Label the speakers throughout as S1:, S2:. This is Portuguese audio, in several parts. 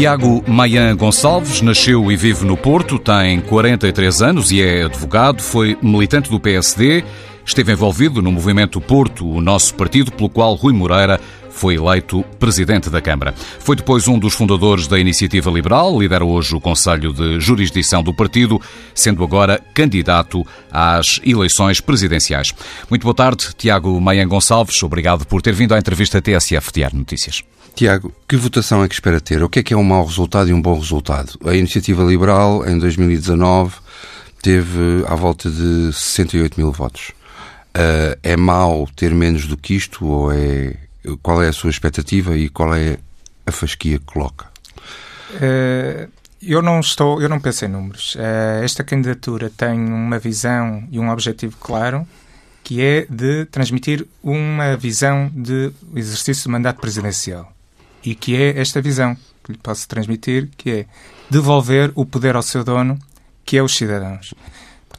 S1: Tiago Mayan Gonçalves nasceu e vive no Porto, tem 43 anos e é advogado, foi militante do PSD, esteve envolvido no movimento Porto, o nosso partido, pelo qual Rui Moreira foi eleito presidente da Câmara. Foi depois um dos fundadores da Iniciativa Liberal, lidera hoje o Conselho de Jurisdição do partido, sendo agora candidato às eleições presidenciais. Muito boa tarde, Tiago Mayan Gonçalves. Obrigado por ter vindo à entrevista TSF Diário Notícias.
S2: Tiago, que votação é que espera ter? O que é que é um mau resultado e um bom resultado? A Iniciativa Liberal, em 2019, teve à volta de 68 mil votos. Uh, é mau ter menos do que isto ou é... Qual é a sua expectativa e qual é a fasquia que coloca?
S3: Uh, eu não estou, eu não penso em números. Uh, esta candidatura tem uma visão e um objetivo claro que é de transmitir uma visão de exercício do mandato presidencial e que é esta visão que lhe posso transmitir, que é devolver o poder ao seu dono, que é os cidadãos.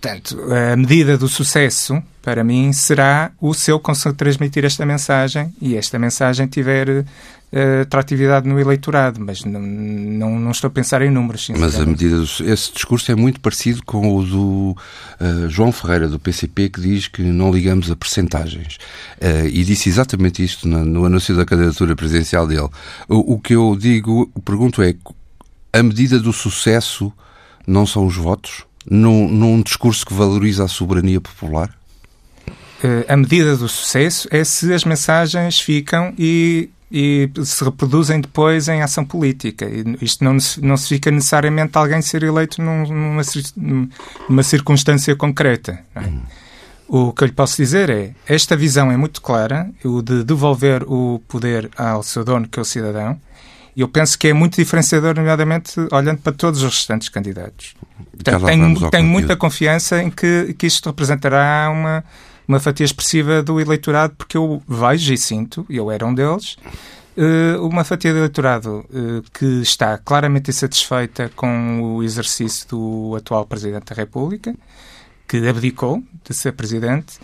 S3: Portanto, a medida do sucesso, para mim, será o seu conseguir transmitir esta mensagem e esta mensagem tiver uh, atratividade no eleitorado, mas não, não, não, estou a pensar em números.
S2: Mas a medida do, esse discurso é muito parecido com o do uh, João Ferreira, do PCP, que diz que não ligamos a percentagens. Uh, e disse exatamente isto no, no, anúncio da candidatura presidencial dele. O, o que eu digo, pergunto é, a medida do sucesso não são os votos? Num, num discurso que valoriza a soberania popular?
S3: Eh, a medida do sucesso é se as mensagens ficam e, e se reproduzem depois em ação política. Isto não, não se fica necessariamente alguém ser eleito numa, numa circunstância concreta. É? Hum. O que eu lhe posso dizer é, esta visão é muito clara, o de devolver o poder ao seu dono, que é o cidadão, eu penso que é muito diferenciador, nomeadamente olhando para todos os restantes candidatos. Portanto, tenho, tenho muita confiança em que, que isto representará uma, uma fatia expressiva do eleitorado, porque eu vejo e sinto, e eu era um deles, eh, uma fatia do eleitorado eh, que está claramente insatisfeita com o exercício do atual Presidente da República, que abdicou de ser Presidente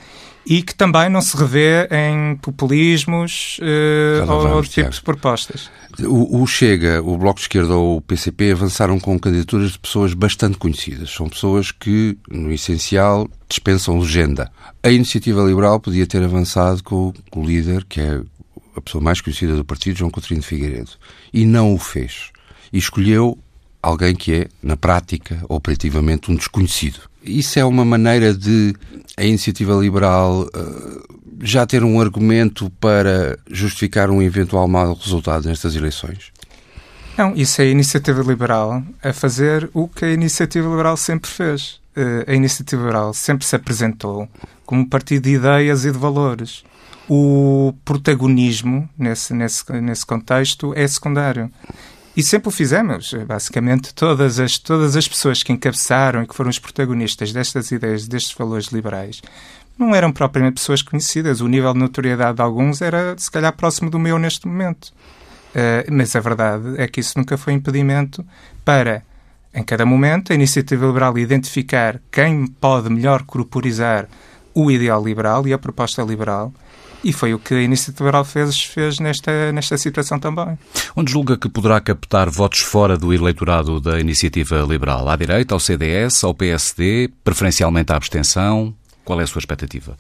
S3: e que também não se revê em populismos uh, ou outro tipo de propostas.
S2: O, o, Chega, o Bloco de Esquerda ou o PCP avançaram com candidaturas de pessoas bastante conhecidas. São pessoas que, no essencial, dispensam legenda. A Iniciativa Liberal podia ter avançado com o líder, que é a pessoa mais conhecida do partido, João Coutinho de Figueiredo. E não o fez. E escolheu alguém que é, na prática, operativamente, um desconhecido. Isso é uma maneira de a iniciativa liberal uh, já ter um argumento para justificar um eventual mau resultado nestas eleições?
S3: Não, isso é a iniciativa liberal a fazer o que a iniciativa liberal sempre fez. Uh, a iniciativa liberal sempre se apresentou como partido de ideias e de valores. O protagonismo, nesse, nesse, nesse contexto, é secundário. E sempre o fizemos. Basicamente, todas as, todas as pessoas que encabeçaram e que foram os protagonistas destas ideias, destes valores liberais, não eram propriamente pessoas conhecidas. O nível de notoriedade de alguns era, se calhar, próximo do meu neste momento. Uh, mas a verdade é que isso nunca foi impedimento para, em cada momento, a iniciativa liberal identificar quem pode melhor corporizar o ideal liberal e a proposta liberal e foi o que a Iniciativa Liberal fez, fez nesta, nesta situação também.
S1: Onde julga que poderá captar votos fora do eleitorado da Iniciativa Liberal? À direita, ao CDS, ao PSD, preferencialmente à abstenção? Qual é a sua expectativa?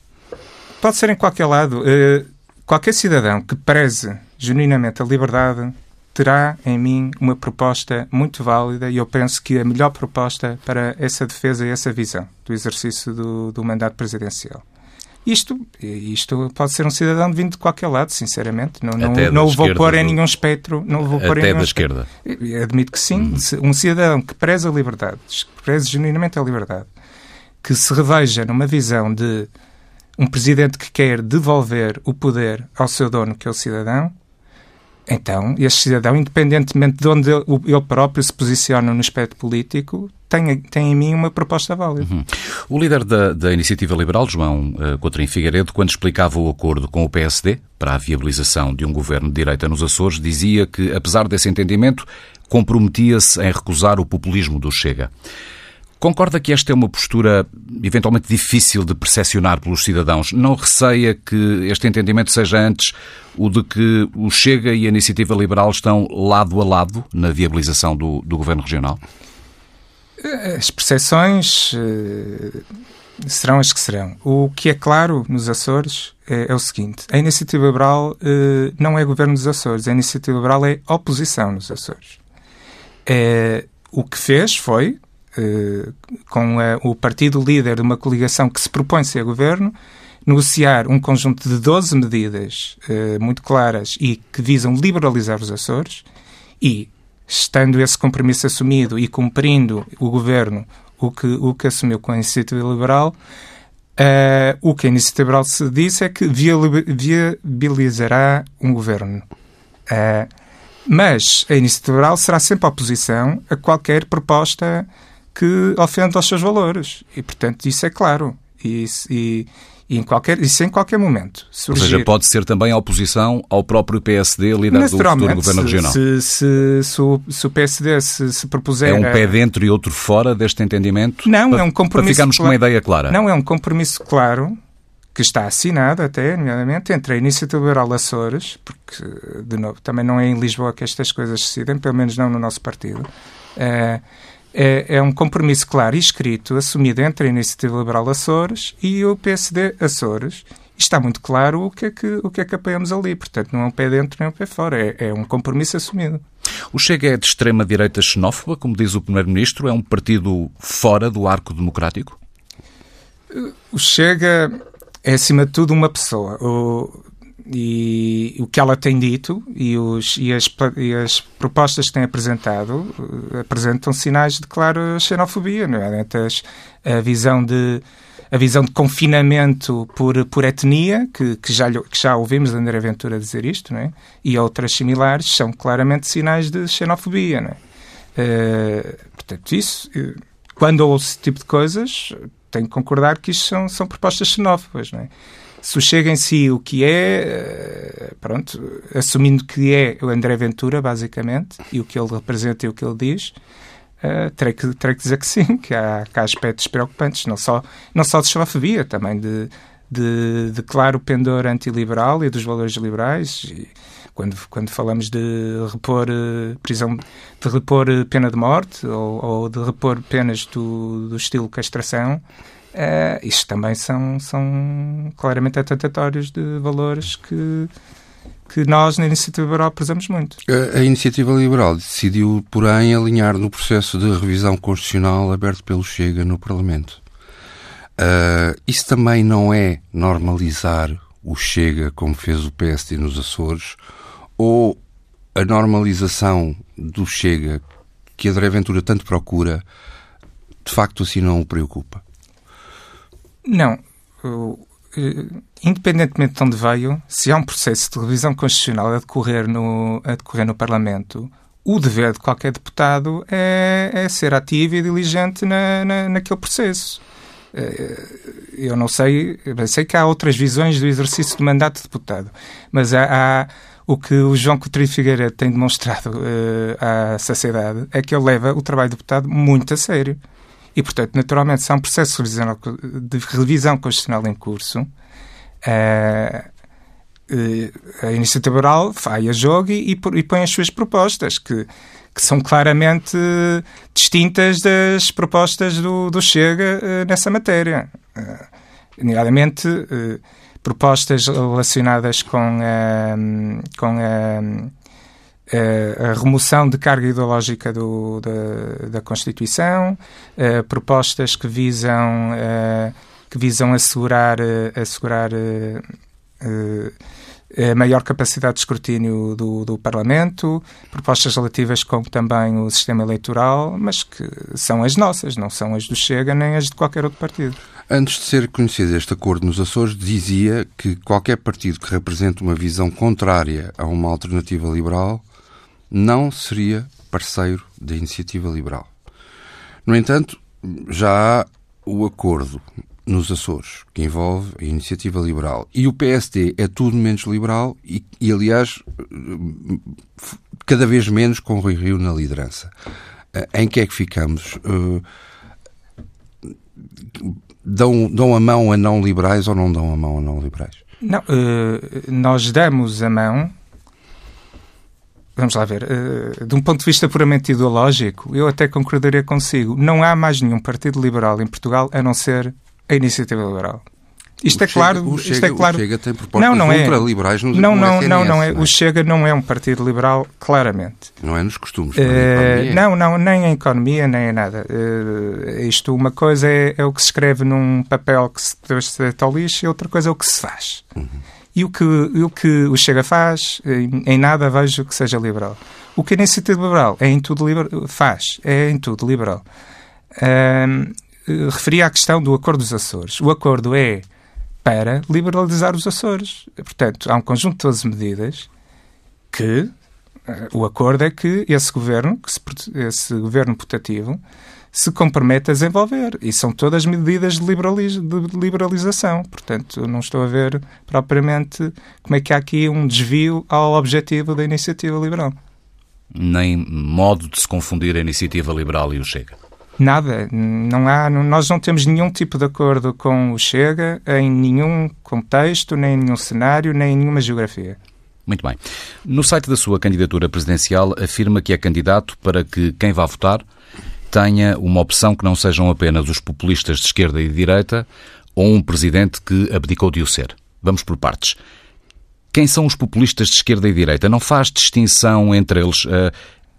S3: Pode ser em qualquer lado. Eh, qualquer cidadão que preze genuinamente a liberdade terá em mim uma proposta muito válida e eu penso que a melhor proposta para essa defesa e essa visão do exercício do, do mandato presidencial. Isto, isto pode ser um cidadão vindo de qualquer lado, sinceramente. Não, não, não o vou pôr em nenhum espectro. Não vou pôr
S1: Até
S3: em
S1: da esquerda.
S3: Espectro. Admito que sim. Hum. Um cidadão que preza a liberdade, que preza genuinamente a liberdade, que se reveja numa visão de um presidente que quer devolver o poder ao seu dono, que é o cidadão, então, este cidadão, independentemente de onde ele próprio se posiciona no espectro político, tem, tem em mim uma proposta válida. Uhum.
S1: O líder da, da Iniciativa Liberal, João uh, Figueiredo, quando explicava o acordo com o PSD para a viabilização de um governo de direita nos Açores, dizia que, apesar desse entendimento, comprometia-se em recusar o populismo do Chega. Concorda que esta é uma postura eventualmente difícil de percepcionar pelos cidadãos? Não receia que este entendimento seja antes o de que o Chega e a Iniciativa Liberal estão lado a lado na viabilização do, do governo regional?
S3: As percepções uh, serão as que serão. O que é claro nos Açores é, é o seguinte: a Iniciativa Liberal uh, não é governo dos Açores, a Iniciativa Liberal é oposição nos Açores. É, o que fez foi, uh, com a, o partido líder de uma coligação que se propõe ser governo, negociar um conjunto de 12 medidas muito claras e que visam liberalizar os Açores e estando esse compromisso assumido e cumprindo o governo o que, o que assumiu com a iniciativa liberal, uh, o que a iniciativa liberal se disse é que viabilizará um governo. Uh, mas a iniciativa liberal será sempre oposição a qualquer proposta que ofenda os seus valores. E, portanto, isso é claro. E, e, e em qualquer, isso em qualquer momento.
S1: Surgir. Ou seja, pode ser também a oposição ao próprio PSD, líder do futuro governo regional.
S3: Se, se, se, o, se o PSD se, se, propuser.
S1: É um pé dentro e outro fora deste entendimento?
S3: Não, para, é um compromisso.
S1: Para ficarmos com uma ideia clara.
S3: Não, é um compromisso claro que está assinado até, nomeadamente, entre a Iniciativa Liberal Açores, porque, de novo, também não é em Lisboa que estas coisas se decidem, pelo menos não no nosso partido. Uh, é, é, um compromisso claro e escrito, assumido entre a Iniciativa Liberal Açores e o PSD Açores. Está muito claro o que, é que, o que é que apoiamos ali. Portanto, não é um pé dentro nem um pé fora. É, é um compromisso assumido.
S1: O Chega é de extrema-direita xenófoba, como diz o Primeiro-Ministro? É um partido fora do arco democrático?
S3: O Chega é, acima de tudo, uma pessoa. O, e o que ela tem dito e, os, e, as, e as propostas que tem apresentado uh, apresentam sinais de clara xenofobia, não é? a visão de a visão de confinamento por, por etnia, que, que, já, que já ouvimos André Ventura dizer isto, não é? e outras similares, são claramente sinais de xenofobia. Não é? Uh, portanto, isso, uh, quando ouço esse tipo de coisas, tenho que concordar que isto são, são propostas xenófobas. Não é? Se o Chega em si o que é, eh, pronto, assumindo que é o André Ventura, basicamente, e o que ele representa e o que ele diz, uh, terei, que, terei que dizer que sim, que há, que há aspectos preocupantes, não só, não só de xenofobia, também de, de, de claro pendor antiliberal e dos valores liberais. E quando, quando falamos de repor uh, prisão, de repor pena de morte ou, ou de repor penas do, do estilo castração, Uh, isto também são, são claramente atentatórios de valores que, que nós, na Iniciativa Liberal, prezamos muito.
S2: A, a, Iniciativa Liberal decidiu, porém, alinhar no processo de revisão constitucional aberto pelo Chega no Parlamento. Uh, isso também não é normalizar o Chega como fez o PSD nos Açores, ou a normalização do Chega que André Ventura tanto procura, de facto assim não o preocupa?
S3: Não. Independentemente de onde veio, se há um processo de revisão constitucional a decorrer no, a decorrer no Parlamento, o dever de qualquer deputado é, é ser ativo e diligente na, na, naquele processo. Eh, eu não sei, sei que há outras visões do exercício do mandato de deputado, mas há, há o que o João Coutinho Figueiredo tem demonstrado uh, à sociedade é que ele leva o trabalho de deputado muito a sério. E, portanto, naturalmente, se há um processo de revisão, constitucional em curso, uh, a iniciativa liberal vai a jogo e, e, põe as suas propostas, que, que são claramente distintas das propostas do, do Chega uh, nessa matéria. Nomeadamente, propostas relacionadas com, com a eh, a remoção de carga ideológica do, da, da, Constituição, uh, propostas que visam, uh, que visam assegurar, assegurar a maior capacidade de escrutínio do, do, Parlamento, propostas relativas com também o sistema eleitoral, mas que são as nossas, não são as do Chega nem as de qualquer outro partido.
S2: Antes de ser conhecido este acordo nos Açores, dizia que qualquer partido que represente uma visão contrária a uma alternativa liberal não seria parceiro da iniciativa liberal. No entanto, já há o acordo nos Açores, que envolve a iniciativa liberal. E o PSD é tudo menos liberal e, e aliás, cada vez menos com o Rui Rio na liderança. Eh, em que é que ficamos? Uh, dão, dão a mão a não liberais ou não dão a mão a não liberais?
S3: Não, nós damos a mão vamos lá ver, de um ponto de vista puramente ideológico, eu até concordaria consigo. Não há mais nenhum partido liberal em Portugal a não ser a Iniciativa Liberal. Isto
S2: o
S3: é claro.
S2: O
S3: Chega,
S2: isto
S3: é claro.
S2: O Chega tem propostas não, não é. ultraliberais no
S3: não, não,
S2: SNS,
S3: não, não é.
S2: não
S3: é. O Chega não é um partido liberal, claramente.
S2: Não é nos costumes.
S3: Uh, não, não, nem em economia, nem em nada. Uh, isto, uma coisa é, é, o que se escreve num papel que se deita ao lixo e outra coisa é o que se faz. Uhum. E o que, o que o Chega faz, em, em nada vejo que seja liberal. O que a iniciativa liberal é em tudo liberal, faz, é em tudo liberal. Uh, referia à questão do Acordo dos Açores. O acordo é para liberalizar os Açores. Portanto, há um conjunto de 12 medidas que uh, o acordo é que esse governo, que se, esse governo putativo, se compromete a desenvolver. E são todas medidas de, liberaliz de liberalização. Portanto, não estou a ver propriamente como é que há aqui um desvio ao objetivo da iniciativa liberal.
S1: Nem modo de se confundir a iniciativa liberal e o Chega.
S3: Nada. Não há, nós não temos nenhum tipo de acordo com o Chega em nenhum contexto, nem em nenhum cenário, nem em nenhuma geografia.
S1: Muito bem. No site da sua candidatura presidencial afirma que é candidato para que quem vá votar tenha uma opção que não sejam apenas os populistas de esquerda e de direita ou um presidente que abdicou de o ser. Vamos por partes. Quem são os populistas de esquerda e direita? Não faz distinção entre eles? Uh,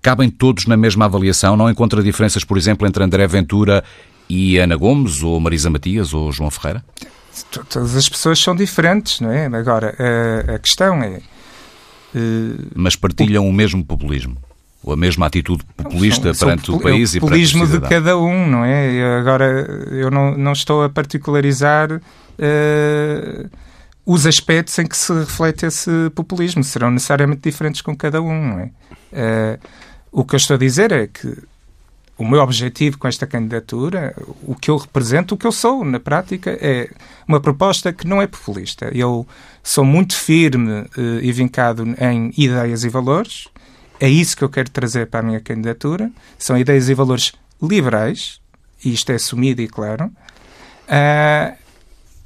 S1: cabem todos na mesma avaliação? Não encontra diferenças, por exemplo, entre André Ventura e Ana Gomes, ou Marisa Matias, ou João Ferreira?
S3: Todas as pessoas são diferentes, não é? Agora, a, a questão é.
S1: Uh, Mas partilham o... o mesmo populismo? Ou a mesma atitude populista são, perante são, o país
S3: é
S1: o populismo
S3: de cada um, não é? Eu agora, eu não, não estou a particularizar uh, os aspectos em que se reflete esse populismo. Serão necessariamente diferentes com cada um, não é? Uh, o que eu estou a dizer é que o meu objetivo com esta candidatura, o que eu represento, o que eu sou na prática, é uma proposta que não é populista. Eu sou muito firme uh, e vincado em ideias e valores. É isso que eu quero trazer para a minha candidatura. São ideias e valores liberais, e isto é assumido e claro. Uh,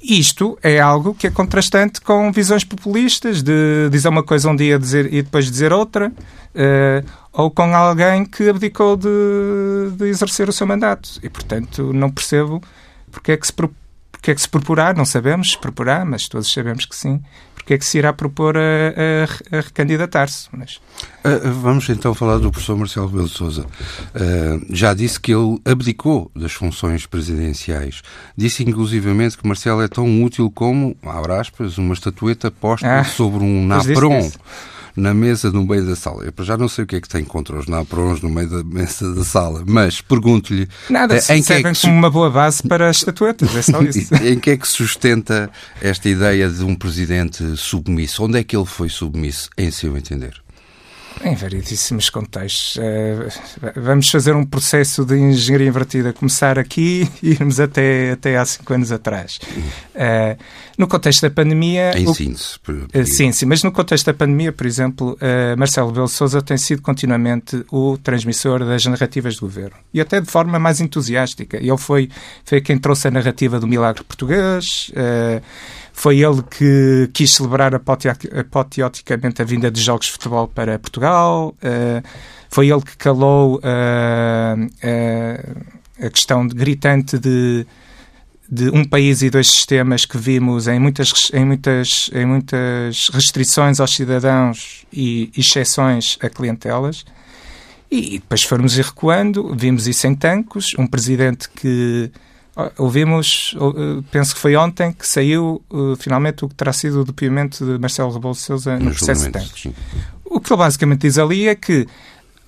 S3: isto é algo que é contrastante com visões populistas de dizer uma coisa um dia dizer, e depois dizer outra, uh, ou com alguém que abdicou de, de, exercer o seu mandato. E, portanto, não percebo porque é que se, porque é que se proporá, não sabemos se proporá, mas todos sabemos que sim, porque é que se irá propor a, a, a recandidatar-se. Mas...
S2: Uh, vamos então falar do professor Marcelo Rebelo de Sousa. Uh, já disse que ele abdicou das funções presidenciais. Disse inclusivamente que Marcelo é tão útil como, abre aspas, uma estatueta posta ah, sobre um napron na mesa no meio da sala. Eu já não sei o que é que tem contra os naprons no meio da mesa da sala, mas pergunto-lhe...
S3: Nada,
S2: eh,
S3: em que é que como uma boa base para as estatuetas, é só isso.
S2: em que é que sustenta esta ideia de um presidente submisso? Onde é que ele foi submisso, em seu entender?
S3: Em variedíssimos contextos. Uh, vamos fazer um processo de engenharia invertida, começar aqui e irmos até, até há cinco anos atrás. Uh, no contexto da pandemia.
S2: Em síntese.
S3: Uh, sim, sim, mas no contexto da pandemia, por exemplo, Marcelo Belo Souza tem sido continuamente o transmissor das narrativas do governo e até de forma mais entusiástica. Ele foi, foi quem trouxe a narrativa do milagre português. Foi ele que quis celebrar apoteoticamente a vinda de jogos de futebol para Portugal. Uh, foi ele que calou uh, uh, a questão de, gritante de, de um país e dois sistemas que vimos em muitas, em muitas, em muitas restrições aos cidadãos e exceções a clientelas. E depois formos recuando, vimos isso em Tancos, um presidente que Ouvimos, eh, penso que foi ontem, que saiu uh, finalmente o que terá sido o depoimento de Marcelo Rebelo de Sousa no processo de. O que ele basicamente diz ali é que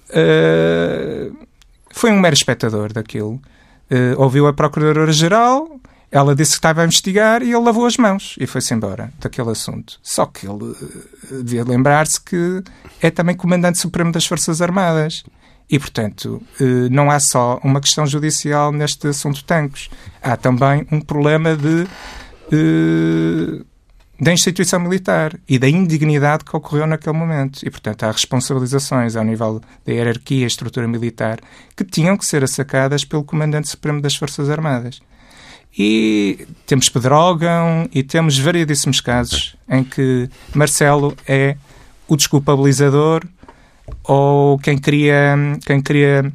S3: uh, foi um mero espectador daquilo. Uh, ouviu a Procuradora-Geral, ela disse que estava a investigar e ele lavou as mãos e foi-se embora daquele assunto. Só que ele devia lembrar-se que é também Comandante Supremo das Forças Armadas. E, portanto, eh, não há só uma questão judicial neste assunto de tanques. Há também um problema de, eh, da instituição militar e da indignidade que ocorreu naquele momento. E, portanto, há responsabilizações ao nível da hierarquia e estrutura militar que tinham que ser assacadas pelo Comandante Supremo das Forças Armadas. E temos Pedrógão e temos variedíssimos casos em que Marcelo é o desculpabilizador ou quem cria, quem cria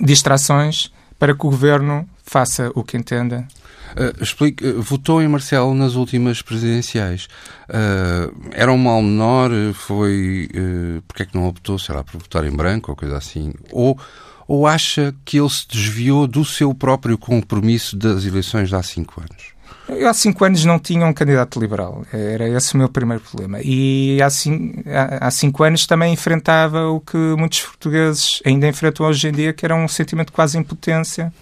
S3: distrações para que o governo faça o que entenda
S2: Uh, explique, uh, votou em Marcelo nas últimas presidenciais. Uh, era um mal menor? Foi. Uh, porque é que não optou, sei lá, por votar em branco ou coisa assim? Ou, ou acha que ele se desviou do seu próprio compromisso das eleições de há cinco anos?
S3: Eu há cinco anos não tinha um candidato liberal. Era esse o meu primeiro problema. E há cinco, há cinco anos também enfrentava o que muitos portugueses ainda enfrentam hoje em dia, que era um sentimento de quase impotência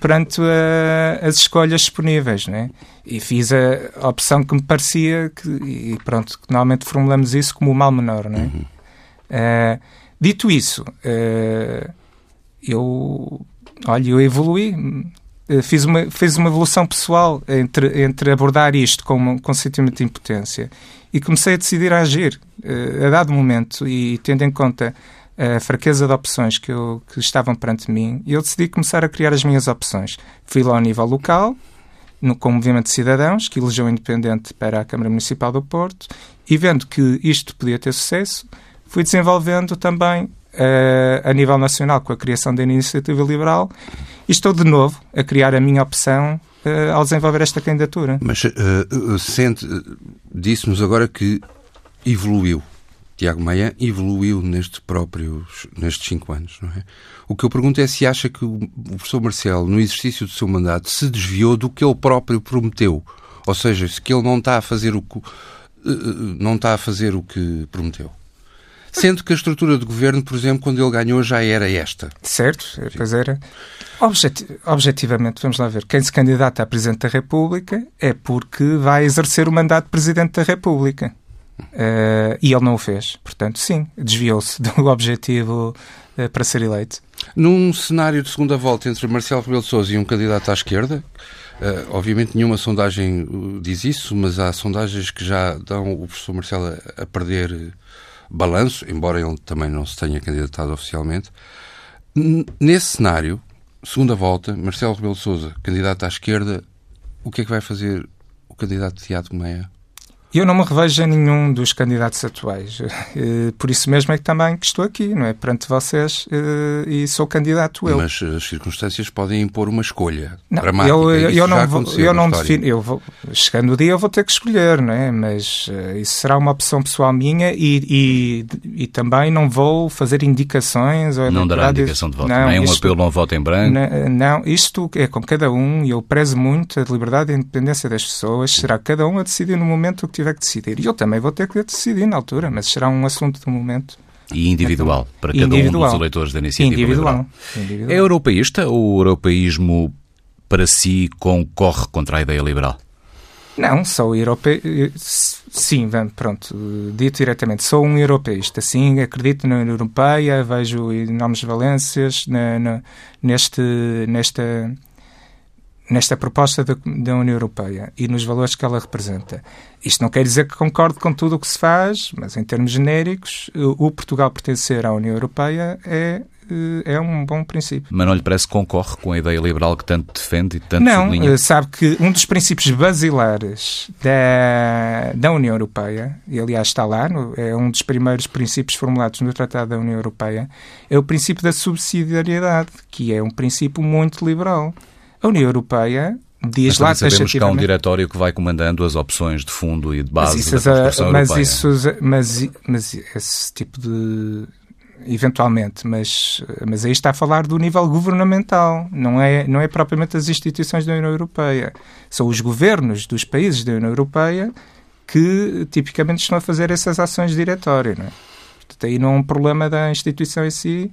S3: perante a, as escolhas disponíveis, né? E fiz a opção que me parecia que, e pronto, normalmente formulamos isso como o mal menor, né? Uhum. Uh, dito isso, uh, eu, olha, eu evolui, fiz uma, fiz uma evolução pessoal entre, entre abordar isto com, com sentimento de impotência e comecei a decidir a agir a dado momento e tendo em conta a fraqueza de opções que, eu, que estavam perante mim eu decidi começar a criar as minhas opções. Fui lá ao nível local, no, com o Movimento de Cidadãos, que elegeu independente para a Câmara Municipal do Porto, e vendo que isto podia ter sucesso, fui desenvolvendo também uh, a nível nacional com a criação da Iniciativa Liberal e estou de novo a criar a minha opção uh, ao desenvolver esta candidatura.
S2: Mas uh, sente, disse-nos agora que evoluiu Tiago Maia evoluiu nestes próprios, nestes cinco anos, não é? O que eu pergunto é se acha que o professor Marcelo, no exercício do seu mandato, se desviou do que ele próprio prometeu. Ou seja, se que ele não está a fazer o que, não está a fazer o que prometeu. Sendo que a estrutura de governo, por exemplo, quando ele ganhou, já era esta.
S3: Certo, pois era. objetivamente, vamos lá ver, quem se candidata a Presidente da República é porque vai exercer o mandato de Presidente da República. Uh, e ele não o fez. Portanto, sim, desviou-se do objetivo uh, para ser eleito.
S2: Num cenário de segunda volta entre Marcelo Rebelo de Sousa e um candidato à esquerda, uh, obviamente nenhuma sondagem diz isso, mas há sondagens que já dão o professor Marcelo a, a perder balanço, embora ele também não se tenha candidatado oficialmente. Nesse cenário, segunda volta, Marcelo Rebelo de Sousa, candidato à esquerda, o que é que vai fazer o candidato Tiago Meia?
S3: Eu não me revejo em nenhum dos candidatos atuais. Eh, por isso mesmo é que também que estou aqui, não é? Perante vocês eh, e sou candidato eu.
S2: Mas as circunstâncias podem impor uma escolha
S3: não,
S2: dramática.
S3: Eu, eu, eu não, vou, eu não defino. Eu vou, chegando o dia eu vou ter que escolher, não é? Mas isso será uma opção pessoal minha e, e, e também não vou fazer indicações. Ou
S1: não dará indicação de voto. Não, Nem um apelo não voto em branco.
S3: Não, não, isto é com cada um e eu prezo muito a liberdade e a independência das pessoas. Será cada um a decidir no momento que tiver que decidir. E eu também vou ter que decidir na altura, mas será um assunto do momento.
S1: E individual, então, para cada individual. um dos eleitores da iniciativa individual. individual. É europeísta ou o europeísmo para si concorre contra a ideia liberal?
S3: Não, sou europeu. Sim, pronto, dito diretamente, sou um europeísta. Sim, acredito na União Europeia, vejo enormes valências na, na, neste, nesta, nesta proposta da, da, União Europeia e nos valores que ela representa. Isto não quer dizer que concordo com tudo o que se faz, mas em termos genéricos, o Portugal pertencer à União Europeia é eh, é um bom princípio.
S1: Mas não lhe parece que concorre com a ideia liberal que tanto defende e tanto
S3: não,
S1: sublinha?
S3: Não, eh, sabe que um dos princípios basilares da, da União Europeia, e aliás está lá, no, é um dos primeiros princípios formulados no Tratado da União Europeia, é o princípio da subsidiariedade, que é um princípio muito liberal. A União Europeia diz
S1: mas lá sabemos que há um diretório que vai comandando as opções de fundo e de base mas isso, da construção
S3: mas Isso, mas, mas esse tipo de eventualmente, mas, mas aí está a falar do nível governamental, não é, não é propriamente as instituições da União Europeia. São os governos dos países da União Europeia que tipicamente estão a fazer essas ações de diretório. Não é? Portanto, aí não é um problema da instituição em si,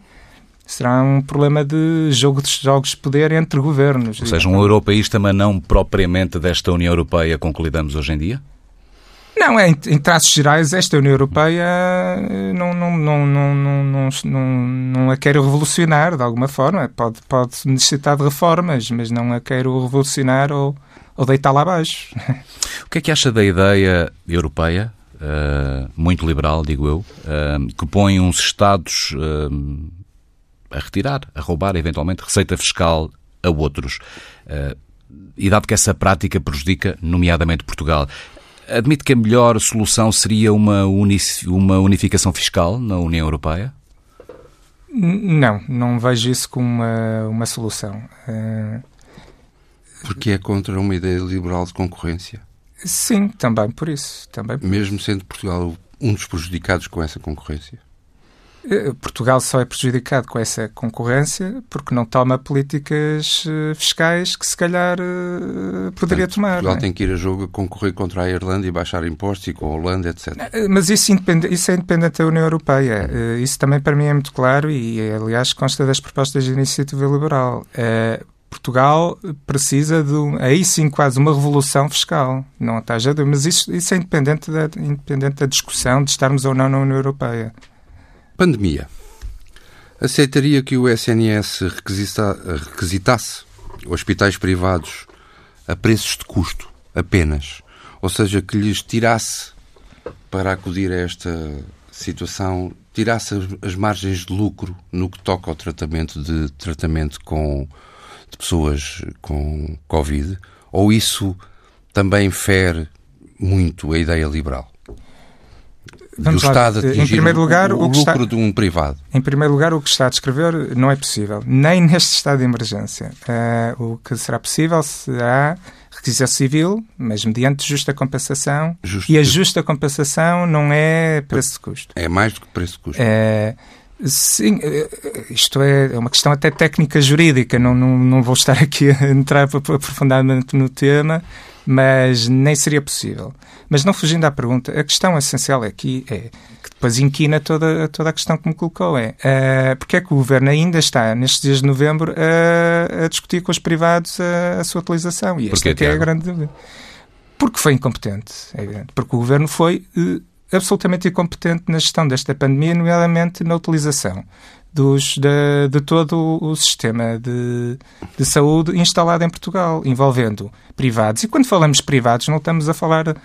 S3: será um problema de jogo de jogos de poder entre governos.
S1: Ou seja, um europeísta, mas não propriamente desta União Europeia com que lidamos hoje em dia?
S3: Não, é, em, traços gerais, esta União Europeia não, não, não, não, não, não, não a quer revolucionar de alguma forma. Pode, pode necessitar de reformas, mas não a quer revolucionar ou, ou deitá-la abaixo.
S1: O que é que acha da ideia europeia, uh, muito liberal, digo eu, uh, que põe uns Estados uh, a retirar, a roubar eventualmente receita fiscal a outros. Uh, e dado que essa prática prejudica, nomeadamente Portugal, admite que a melhor solução seria uma, uma unificação fiscal na União Europeia?
S3: Não, não vejo isso como uma, uma solução. Uh...
S2: Porque é contra uma ideia liberal de concorrência?
S3: Sim, também por isso. Também por
S2: Mesmo sendo Portugal um dos prejudicados com essa concorrência?
S3: Eh, Portugal só é prejudicado com essa concorrência porque não toma políticas eh, fiscais que se calhar eh, poderia
S2: Portanto,
S3: tomar.
S2: Portugal
S3: é?
S2: tem que ir a jogo concorrer contra a Irlanda e baixar impostos e com a Holanda, etc.
S3: Mas isso, isso é independente da União Europeia. Isso também para mim é muito claro e, aliás, consta das propostas de iniciativa liberal. Portugal precisa de, aí sim, quase uma revolução fiscal. Não está mas isso, isso é independente da, independente da discussão de estarmos ou não na União Europeia.
S2: Pandemia. Aceitaria que o SNS requisita, requisitasse hospitais privados a preços de custo apenas, ou seja, que lhes tirasse para acudir a esta situação, tirasse as, margens de lucro no que toca ao tratamento de tratamento com de pessoas com Covid, ou isso também fere muito a ideia liberal?
S3: Vamos do Estado lá. Em primeiro lugar,
S2: o, o,
S3: o
S2: lucro
S3: está,
S2: de um privado.
S3: Em primeiro lugar, o que está a descrever não é possível, nem neste estado de emergência. Uh, o que será possível será requisição civil, mas mediante justa compensação. Justo. E a justa compensação não é preço de custo.
S2: É mais do que preço de custo.
S3: Uh, Sim, eh, isto é, é uma questão até técnica jurídica, não, não, não vou estar aqui a entrar aprofundadamente no tema, mas nem seria possível. Mas não fugindo à pergunta, a questão essencial aqui é que depois inquina toda, toda a questão que me colocou: é uh, porque é que o governo ainda está, nestes dias de novembro, a, a discutir com os privados a, a sua utilização? E esta é, é a grande dúvida. Porque foi incompetente, é evidente. Porque o governo foi uh, absolutamente incompetente na gestão desta pandemia, nomeadamente na utilização dos, de, de todo o sistema de, de saúde instalado em Portugal, envolvendo privados. E quando falamos privados, não estamos a falar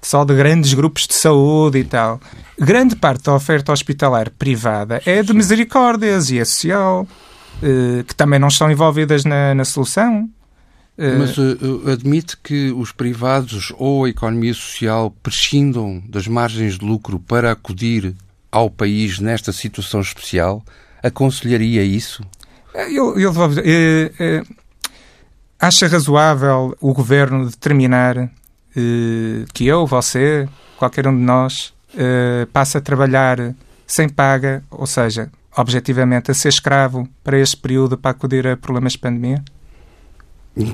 S3: só de grandes grupos de saúde e tal. Grande parte da oferta hospitalar privada é de misericórdias e é social, eh, que também não estão envolvidas na, na solução.
S2: Eh, Mas uh, admite que os privados ou a economia social prescindam das margens de lucro para acudir ao país nesta situação especial? Aconselharia isso?
S3: Eu, eu, eh, eh, acha razoável o governo determinar eh, que eu, você, qualquer um de nós, eh, passe a trabalhar sem paga, ou seja, objetivamente a ser escravo para este período para acudir a problemas de pandemia?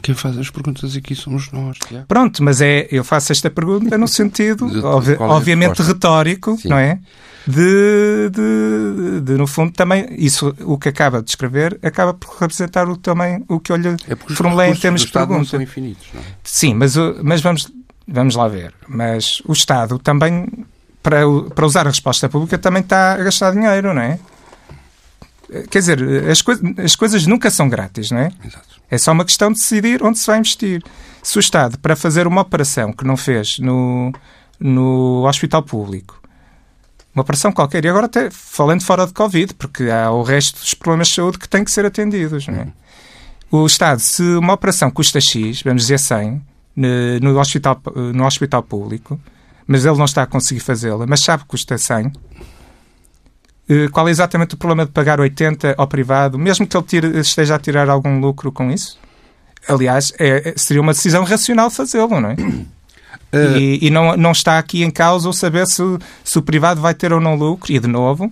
S2: Quem faz as perguntas aqui somos nós. Já.
S3: Pronto, mas é, eu faço esta pergunta no sentido, obvi é obviamente, retórico, Sim. não é? De, de, de, no fundo, também, isso, o que acaba de escrever, acaba por representar o, também o que eu lhe
S2: é
S3: formulei em termos de pergunta.
S2: São infinitos, não é?
S3: Sim, mas, mas vamos, vamos lá ver. Mas o Estado também, para, para usar a resposta pública, também está a gastar dinheiro, não é? Quer dizer, as, coi as coisas nunca são grátis, não é?
S2: Exato.
S3: É só uma questão de decidir onde se vai investir. Se o Estado, para fazer uma operação que não fez no, no hospital público, uma operação qualquer, e agora até falando fora de Covid, porque há o resto dos problemas de saúde que têm que ser atendidos, não é? O Estado, se uma operação custa X, vamos dizer 100, no hospital, no hospital público, mas ele não está a conseguir fazê-la, mas sabe que custa 100, eh, qual é exatamente o problema de pagar 80 ao privado, mesmo que ele tire, esteja a tirar algum lucro com isso? Aliás, é, é seria uma decisão racional fazê-lo, não é? Uh... E, e, não, não está aqui em causa o saber se, se o privado vai ter ou não lucro. E, de novo,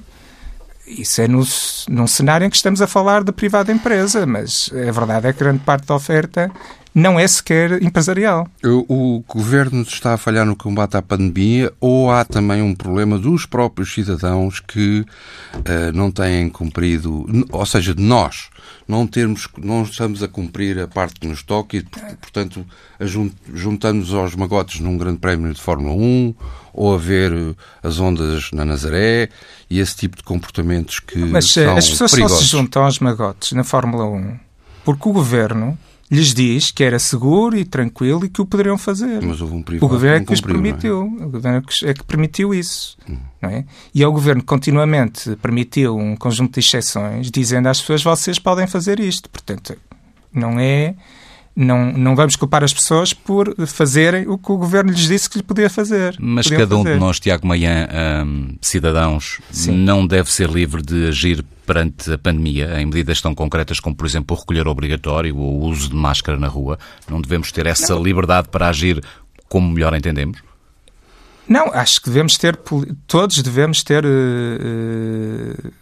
S3: isso é no, num cenário em que estamos a falar de privada empresa, mas a verdade é que grande parte da oferta não é sequer empresarial.
S2: O, governo está a falhar no combate à pandemia ou há também um problema dos próprios cidadãos que uh, não têm cumprido, ou seja, de nós, não termos, não estamos a cumprir a parte que nos toca e, portanto, juntamos aos magotes num grande prémio de Fórmula 1 ou a ver eh, as ondas na Nazaré e esse tipo de comportamentos que
S3: Mas
S2: eh, são
S3: as pessoas
S2: perigosos.
S3: só se juntam aos magotes na Fórmula 1 porque o governo lhes diz que era seguro e tranquilo e que o poderiam fazer.
S2: Mas houve um
S3: o governo é que os permitiu. É? O governo é que permitiu isso. Hum. Não é? E é o governo que continuamente permitiu um conjunto de exceções, dizendo às pessoas: vocês podem fazer isto. Portanto, não é. Não, não vamos culpar as pessoas por fazerem o que o governo lhes disse que lhe podia fazer.
S1: Mas cada um fazer. de nós, Tiago Manhã, hum, cidadãos, Sim. não deve ser livre de agir perante a pandemia em medidas tão concretas como, por exemplo, o recolher obrigatório ou o uso de máscara na rua. Não devemos ter essa não. liberdade para agir como melhor entendemos?
S3: Não, acho que devemos ter, todos devemos ter. Uh,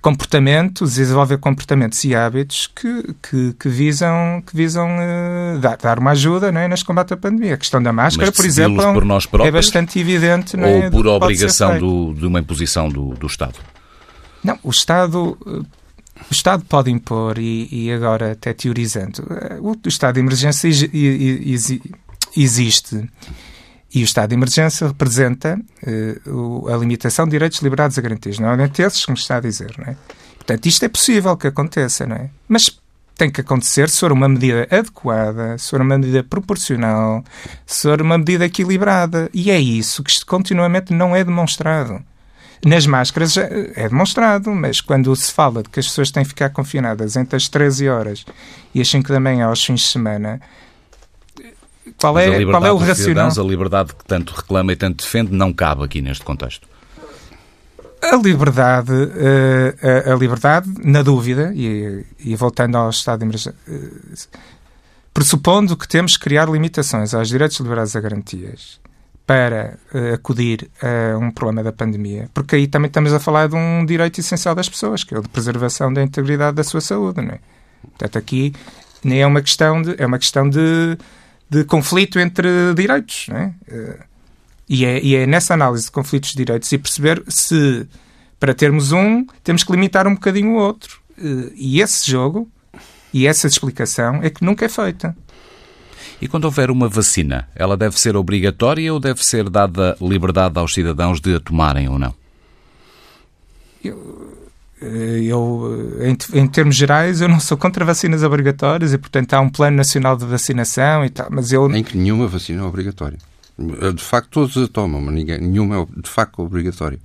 S3: comportamentos, desenvolver comportamentos e hábitos que, que, que visam, que visam uh, dar, dar, uma ajuda não é, neste combate à pandemia. A questão da máscara, por exemplo,
S1: nós próprios,
S3: é bastante evidente.
S1: Não é, ou por obrigação do, de uma imposição do, do Estado?
S3: Não, o Estado. O Estado pode impor, e, e agora até teorizando, eh, o estado de emergência existe e o estado de emergência representa uh, a limitação de direitos, liberdades e garantias. Não é esses, como está a dizer, não é? Portanto, isto é possível que aconteça, não é? Mas tem que acontecer se for uma medida adequada, se for uma medida proporcional, se for uma medida equilibrada. E é isso que continuamente não é demonstrado. Nas máscaras é demonstrado, mas quando se fala de que as pessoas têm que ficar confinadas entre as 13 horas e as 5 da manhã aos fins de semana, qual é, qual é o racional?
S1: A liberdade que tanto reclama e tanto defende não cabe aqui neste contexto.
S3: A liberdade, eh, a, a liberdade, na dúvida, e, e, voltando ao estado de emergência, eh, pressupondo que temos que criar limitações aos direitos liberdades e garantias para uh, acudir a um problema da pandemia, porque aí também estamos a falar de um direito essencial das pessoas, que é o de preservação da integridade da sua saúde, não é? Portanto, aqui nem é uma questão de, é uma questão de de conflito entre direitos. É? Eh, e, é, e é nessa análise de conflitos de direitos e perceber se, para termos um, temos que limitar um bocadinho o outro. Eh, e esse jogo e essa explicação é que nunca é feita.
S1: E quando houver uma vacina, ela deve ser obrigatória ou deve ser dada liberdade aos cidadãos de a tomarem ou não?
S3: Eu, eu, em, em, termos gerais, eu não sou contra vacinas obrigatórias e, portanto, há um plano nacional de vacinação e tal, mas eu...
S2: Nem que nenhuma vacina é obrigatória. De facto, todos a tomam, mas ninguém, nenhuma é de facto obrigatória.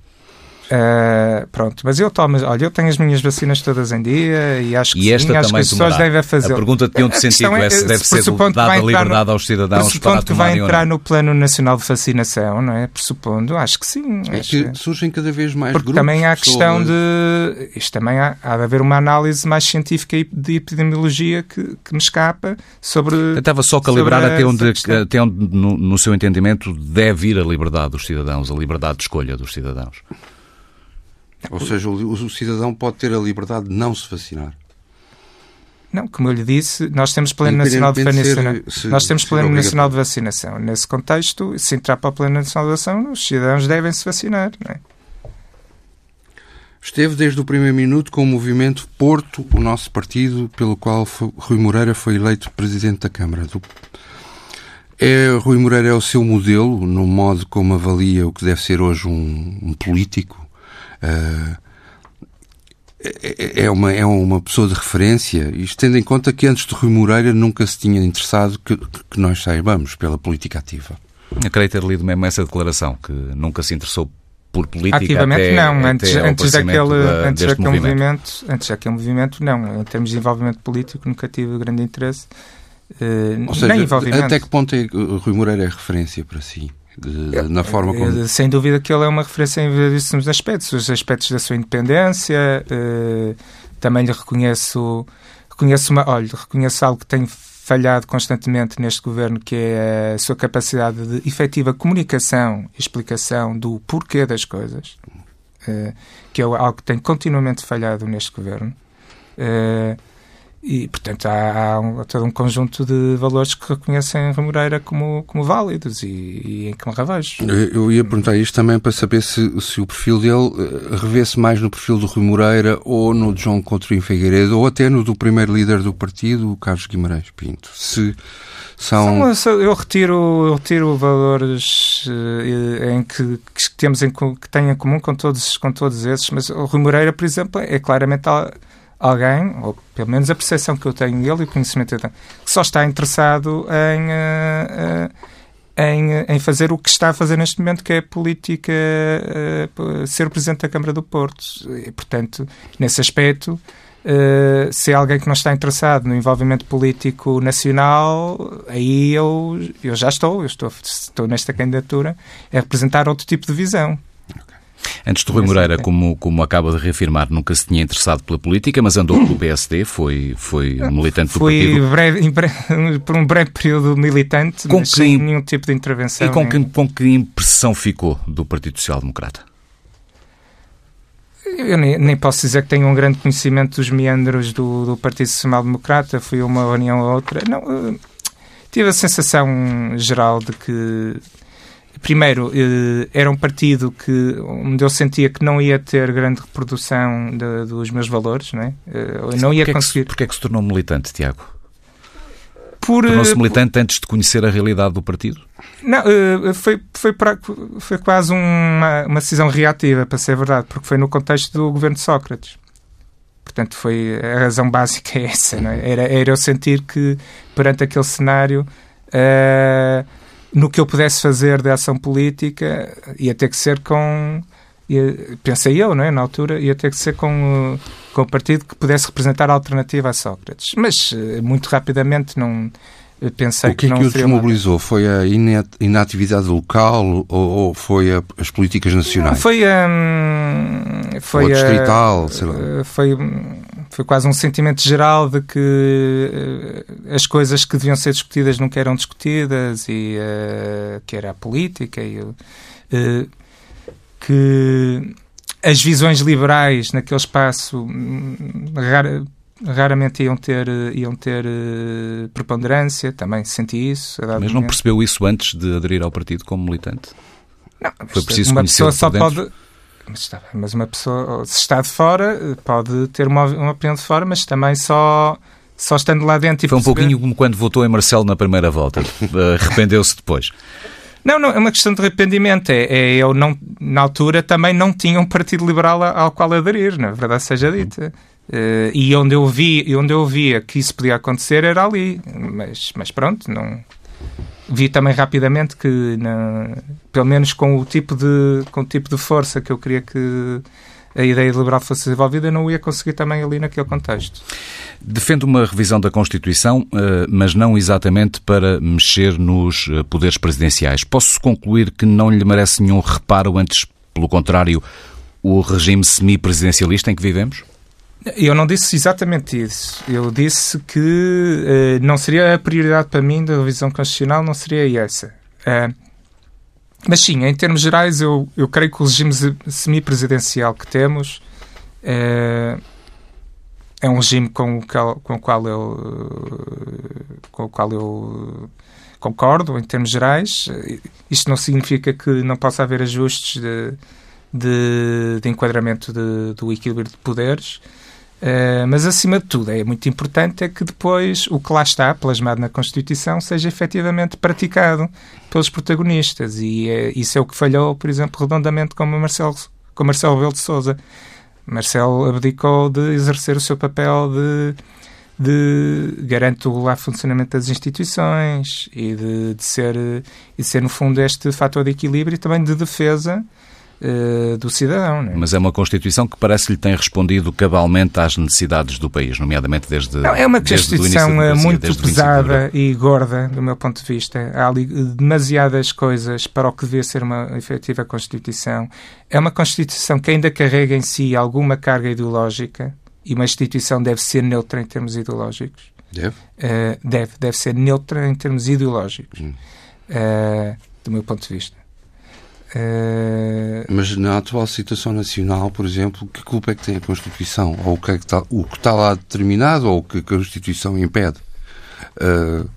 S3: Uh, pronto, mas eu tomo, olha, eu tenho as minhas vacinas todas em dia e acho que,
S1: e esta
S3: sim,
S1: acho
S3: que as pessoas devem fazer.
S1: A pergunta tinha um de sentido é, se deve ser dada a liberdade no, aos cidadãos para
S3: que vai entrar no Plano Nacional de Vacinação, não é? Pressupondo, acho que sim.
S2: É
S3: que
S2: é. surgem cada vez mais
S3: Porque
S2: grupos.
S3: também há a questão de... Isto também há, há de haver uma análise mais científica de epidemiologia que, que me escapa sobre...
S1: Tentava só calibrar até onde, até onde no, no seu entendimento, deve ir a liberdade dos cidadãos, a liberdade de escolha dos cidadãos.
S2: Ou seja, o, o cidadão pode ter a liberdade de não se vacinar.
S3: Não, como eu lhe disse, nós temos plano nacional de vacinação. Se, nós temos plano nacional de vacinação. Nesse contexto, se entrar para o plano nacional de vacinação, os cidadãos devem se vacinar. É?
S2: Esteve desde o primeiro minuto com o movimento Porto, o nosso partido, pelo qual Rui Moreira foi eleito presidente da Câmara. Do... É, Rui Moreira é o seu modelo no modo como avalia o que deve ser hoje um, um político é uma, é uma pessoa de referência, isto tendo em conta que antes de Rui Moreira nunca se tinha interessado que, que nós saibamos pela política ativa.
S1: Eu creio ter lido mesmo essa declaração, que nunca se interessou por política
S3: Ativamente
S1: até,
S3: não, antes,
S1: até
S3: antes daquele,
S1: da,
S3: antes daquele
S1: movimento.
S3: movimento. Antes daquele movimento, não. Em termos de envolvimento político, nunca tive grande interesse. Uh,
S2: Ou seja, até que ponto é Rui Moreira é referência para si? Na forma como.
S3: Sem dúvida que ele é uma referência em variedíssimos aspectos. Os aspectos da sua independência, eh, também lhe reconheço, reconheço, uma, olha, reconheço algo que tem falhado constantemente neste governo, que é a sua capacidade de efetiva comunicação e explicação do porquê das coisas, eh, que é algo que tem continuamente falhado neste governo. Eh, e, portanto, há, há, um, todo um conjunto de valores que reconhecem Remoreira como, como válidos e, e em que me revejo.
S2: Eu ia perguntar isto também para saber se, se o perfil dele eh, revê-se mais no perfil do Rui Moreira ou no de João Coutinho Figueiredo ou até no do primeiro líder do partido, o Carlos Guimarães Pinto. Se são...
S3: são eu retiro, eu retiro valores uh, em que, que temos em, que têm em comum com todos, com todos esses, mas o Rui Moreira, por exemplo, é claramente alguém, ou pelo menos a percepção que eu tenho dele e o conhecimento que eu tenho, que só está interessado em, uh, uh, em, em, fazer o que está a fazer neste momento, que é política, ser o Presidente da Câmara do Porto. E, portanto, nesse aspecto, Uh, se é alguém que não está interessado no envolvimento político nacional, aí eu, eu já estou, eu estou, estou nesta candidatura, a representar outro tipo de visão.
S1: Antes de Rui Moreira, como, como acaba de reafirmar, nunca se tinha interessado pela política, mas andou pelo PSD, foi, foi militante do
S3: Fui
S1: partido.
S3: Breve, breve, por um breve período militante, com mas que, sem nenhum tipo de intervenção.
S1: E com, nem... que, com que impressão ficou do Partido Social Democrata?
S3: Eu nem, nem, posso dizer que tenho um grande conhecimento dos meandros do, do Partido Social Democrata, fui uma reunião ou outra. Não, uh, tive a sensação geral de que, primeiro, uh, era um partido que, onde eu sentia que não ia ter grande reprodução de, dos meus valores, não é? Uh, não ia
S1: porquê
S3: conseguir.
S1: Porquê é que se tornou militante, Tiago? por... Tornou-se militante antes de conhecer a realidade do partido?
S3: Não, eh, foi, foi, para, foi quase uma, uma decisão reativa, para ser verdade, porque foi no contexto do governo de Sócrates. Portanto, foi a razão básica é essa, não é? Era, era eu sentir que, perante aquele cenário, uh, no que eu pudesse fazer de ação política, ia ter que ser com ia, pensei eu, não é? na altura, ia ter que ser com, com o partido que pudesse representar a alternativa a Sócrates. Mas eh, muito rapidamente não eh, pensei
S2: o que,
S3: que,
S2: é que o desmobilizou? Foi a inatividade local ou, ou foi a, as políticas nacionais?
S3: Foi hum, foi
S2: ou a distrital, sei lá.
S3: Eh, foi, foi quase um sentimento geral de que as coisas que deviam ser discutidas nunca eram discutidas e uh, que era a política e uh, que as visões liberais naquele espaço hum, raramente iam ter, iam ter uh, preponderância, também senti isso.
S1: Mas não percebeu isso antes de aderir ao partido como militante?
S3: Não, Foi preciso uma pessoa só pode. Mas, mas uma pessoa, se está de fora, pode ter uma, uma opinião de fora, mas também só só estando lá dentro.
S1: Foi um perceber... pouquinho como quando votou em Marcelo na primeira volta. Arrependeu-se depois.
S3: Não, não, é uma questão de arrependimento. É, é, eu não, na altura também não tinha um partido liberal ao qual aderir, na verdade seja dita. Uh, e onde eu, vi, onde eu via que isso podia acontecer era ali. Mas, mas pronto, não. Vi também rapidamente que, não, pelo menos com o, tipo de, com o tipo de força que eu queria que a ideia liberal fosse desenvolvida, não ia conseguir também ali naquele contexto.
S1: Defende uma revisão da Constituição, eh, mas não exatamente para mexer nos eh, poderes presidenciais. Posso concluir que não lhe merece nenhum reparo, antes, pelo contrário, o regime semipresidencialista em que vivemos?
S3: Eu não disse exatamente isso. Eu disse que uh, não seria a prioridade para mim da revisão constitucional, não seria essa. Uh, mas sim, em termos gerais, eu, eu creio que o regime semipresidencial que temos é, é um regime com o, qual, com o qual eu com o qual eu concordo em termos gerais. Isto não significa que não possa haver ajustes de, de, de enquadramento de, do equilíbrio de poderes. Uh, mas, acima de tudo, é muito importante é que depois o que lá está, plasmado na Constituição, seja efetivamente praticado pelos protagonistas. E é, isso é o que falhou, por exemplo, redondamente com Marcelo, com Marcelo Rebelo de Sousa. Marcelo abdicou de exercer o seu papel de, de garante o regular funcionamento das instituições e de, de, ser, e de ser, no fundo, este fator de equilíbrio e também de defesa uh, do cidadão. É?
S1: Mas é uma Constituição que parece-lhe tem respondido cabalmente às necessidades do país, nomeadamente desde.
S3: Não, é uma Constituição eh, muito pesada e gorda, do meu ponto de vista. Há ali demasiadas coisas para o que devia ser uma efetiva Constituição. É uma Constituição que ainda carrega em si alguma carga ideológica e uma instituição deve ser neutra em termos ideológicos.
S2: Deve?
S3: Uh, deve, deve ser neutra em termos ideológicos, hum. uh, do meu ponto de vista.
S2: Uh... Mas na atual situação nacional, por exemplo, que culpa é que tem a Constituição? Ou o que, é que está, o que está lá determinado ou o que a Constituição impede? Uh,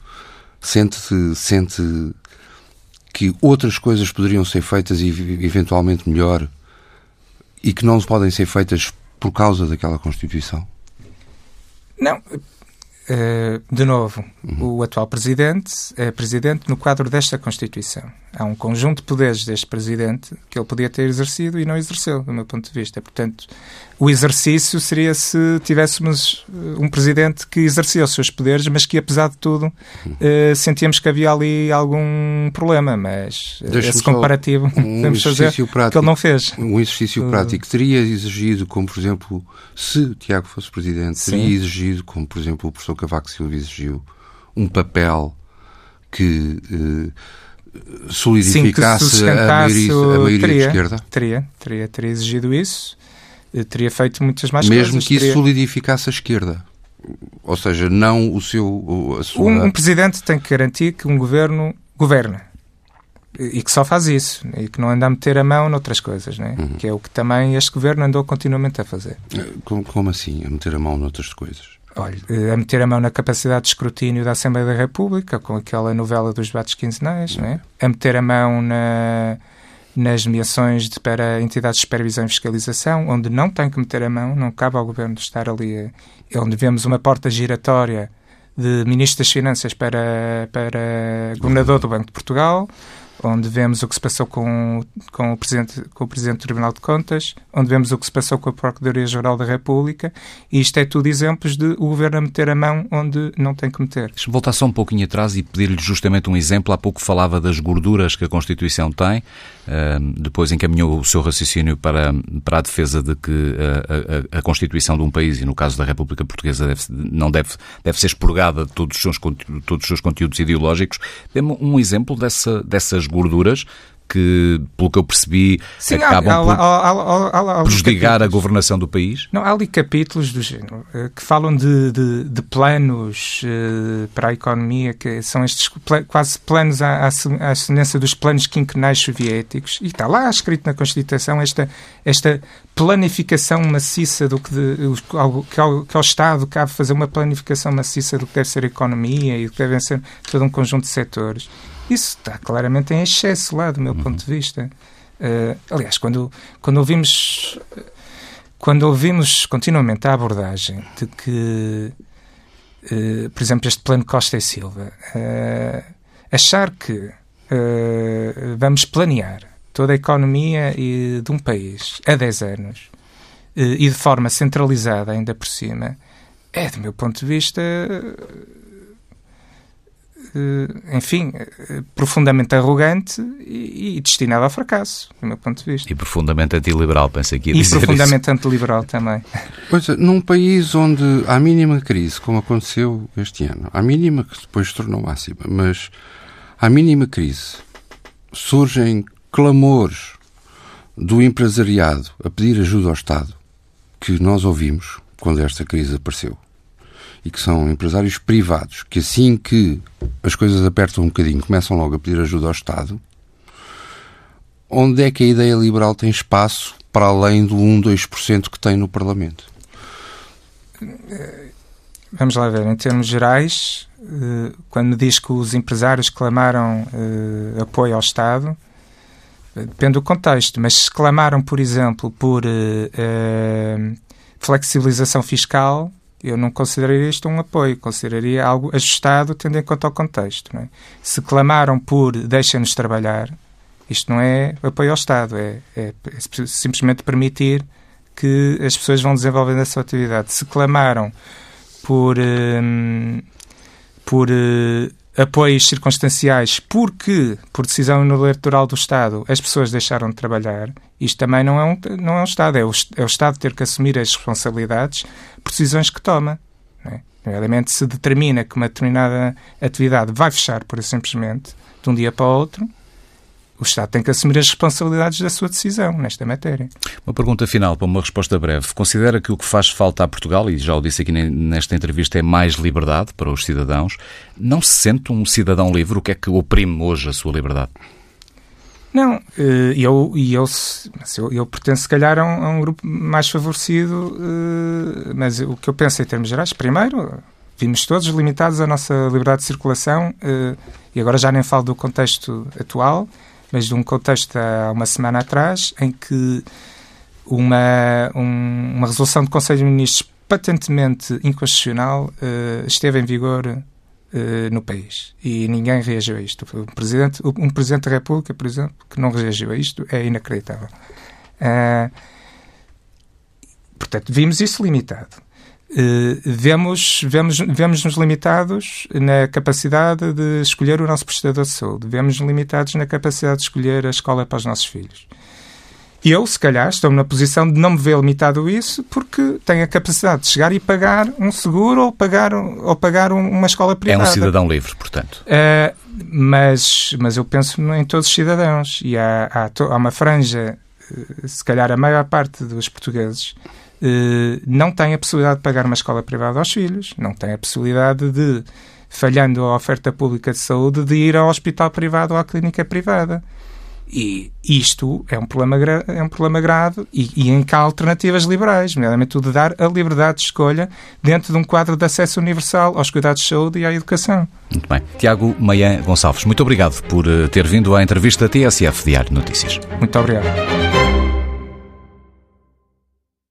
S2: sente, sente que outras coisas poderiam ser feitas e eventualmente melhor e que não podem ser feitas por causa daquela Constituição?
S3: Não. Uh, de novo, uhum. o atual presidente é presidente no quadro desta Constituição. Há um conjunto de poderes deste presidente que ele podia ter exercido e não exerceu, do meu ponto de vista. Portanto, o exercício seria se tivéssemos eh, um presidente que exercia os seus poderes, mas que, apesar de tudo, uh, sentíamos que havia ali algum problema. Mas esse comparativo um podemos fazer prático, que ele não fez.
S2: Um exercício uh, prático teria exigido, como por exemplo, se Tiago fosse presidente, teria sim. exigido, como por exemplo o professor Cavaco Silva exigiu, um papel que. Uh, solidificasse Sim, a maioria, a maioria
S3: teria,
S2: de esquerda?
S3: Teria, teria, teria exigido isso teria feito muitas mais
S2: Mesmo
S3: coisas.
S2: Mesmo que isso
S3: teria...
S2: solidificasse a esquerda. Ou seja, não o seu. A sua...
S3: um, um presidente tem que garantir que um governo governa e que só faz isso e que não anda a meter a mão noutras coisas, né? Uhum. que é o que também este governo andou continuamente a fazer.
S2: Eh, como, assim, a meter a mão noutras coisas?
S3: Olha, eh, a meter a mão na capacidade de escrutínio da Assembleia da República, com aquela novela dos debates quinzenais, né? a meter a mão na nas nomeações para entidades de supervisão e fiscalização, onde não tem que meter a mão, não cabe ao Governo estar ali, eh, onde vemos uma porta giratória de Ministro das Finanças para, para Governador do Banco de Portugal, onde vemos o que se passou com, com, o Presidente, com o Presidente do Tribunal de Contas, onde vemos o que se passou com a Procuradoria-Geral da República, e isto é tudo exemplos de o Governo a meter a mão onde não tem que meter.
S1: Deixa-me voltar só um pouquinho atrás e pedir-lhe justamente um exemplo. Há pouco falava das gorduras que a Constituição tem, uh, depois encaminhou o seu raciocínio para, para a defesa de que a, a, a Constituição de um país, e no caso da República Portuguesa, deve, não deve, deve ser expurgada de todos os seus, todos os seus conteúdos ideológicos. Dê-me um exemplo dessa, dessas gorduras que, pelo que eu percebi, Sim, acabam há, há, há, por prejudicar a governação do país?
S3: Não, há ali capítulos do género eh, que falam de, de, de planos uh, para a economia, que são estes quase planos à, à semelhança dos planos quinquenais soviéticos, e está lá escrito na Constituição esta, esta planificação maciça do que, de, que, ao, que ao Estado cabe fazer uma planificação maciça do que deve ser a economia e do que devem ser todo um conjunto de setores. Isso está claramente em excesso lá, do meu uhum. ponto de vista. Uh, aliás, quando, quando ouvimos quando ouvimos continuamente a abordagem de que, uh, por exemplo, este plano Costa e Silva, uh, achar que vamos planear toda a economia de um país a 10 anos e de forma centralizada ainda por cima, é, do meu ponto de vista, enfim, eh, profundamente arrogante e, e destinado ao fracasso, do meu ponto de vista.
S1: E profundamente antiliberal, penso aqui a
S3: E profundamente antiliberal também.
S2: Pois é, num país onde há mínima crise, como aconteceu este ano, há mínima que depois se tornou máxima, mas há mínima crise, surgem clamores do empresariado a pedir ajuda ao Estado, que nós ouvimos quando esta crise apareceu e que são empresários privados, que assim que as coisas apertam um bocadinho, começam logo a pedir ajuda ao Estado, onde é que a ideia liberal tem espaço para além do 1, 2% que tem no Parlamento?
S3: Vamos lá ver, em termos gerais, eh, quando diz que os empresários clamaram eh, apoio ao Estado, eh, depende do contexto, mas se clamaram, por exemplo, por flexibilização fiscal, eu não consideraria isto um apoio, consideraria algo ajustado tendo em conta o contexto. É? Se clamaram por deixem-nos trabalhar, isto não é apoio ao Estado, é, é, é, simplesmente permitir que as pessoas vão desenvolvendo a sua atividade. Se clamaram por, hum, por uh, apoios circunstanciais porque, por decisão eleitoral do Estado, as pessoas deixaram de trabalhar, isto também não é um, não é um Estado, é o, é o Estado ter que assumir as responsabilidades por decisões que toma. É? Nomeadamente, se determina que uma determinada atividade vai fechar, por simplesmente, de um dia para o outro, o Estado tem que assumir as responsabilidades da sua decisão nesta matéria.
S1: Uma pergunta final para uma resposta breve. Considera que o que faz falta a Portugal, e já o disse aqui nesta entrevista, é mais liberdade para os cidadãos? Não se sente um cidadão livre? O que é que oprime hoje a sua liberdade?
S3: Não, eh, eu, eu, eu, eu pertenço, se calhar, a um, a um grupo mais favorecido, eh, mas o que eu penso em termos gerais, primeiro, vimos todos limitados à nossa liberdade de circulação, eh, e agora já nem falo do contexto atual, mas de um contexto há uma semana atrás, em que uma, um, uma resolução do Conselho de Ministros patentemente inconstitucional uh, esteve em vigor uh, no país e ninguém reagiu a isto. Um presidente, um presidente da República, por exemplo, que não reagiu a isto é inacreditável. Uh, portanto, vimos isso limitado. Uh, vemos, vemos, vemos-nos limitados na capacidade de escolher o nosso prestador de saúde. Vemos-nos limitados na capacidade de escolher a escola para os nossos filhos. Eu, se calhar, estou na posição de não me ver limitado a isso porque tenho a capacidade de chegar e pagar um seguro ou pagar, ou pagar uma escola privada.
S1: É um cidadão livre, portanto.
S3: Uh, mas, mas eu penso em todos os cidadãos e há, há, há uma franja, eh, se calhar a maior parte dos portugueses, não tem a possibilidade de pagar uma escola privada aos filhos, não tem a possibilidade de, falhando a oferta pública de saúde, de ir ao hospital privado ou à clínica privada. E isto é um problema, é um problema grave e, e em que há alternativas liberais, nomeadamente o de dar a liberdade de escolha dentro de um quadro de acesso universal aos cuidados de saúde e à educação.
S1: Muito bem. Tiago Maian Gonçalves, muito obrigado por eh, ter vindo à entrevista TSF Diário Notícias.
S3: Muito obrigado.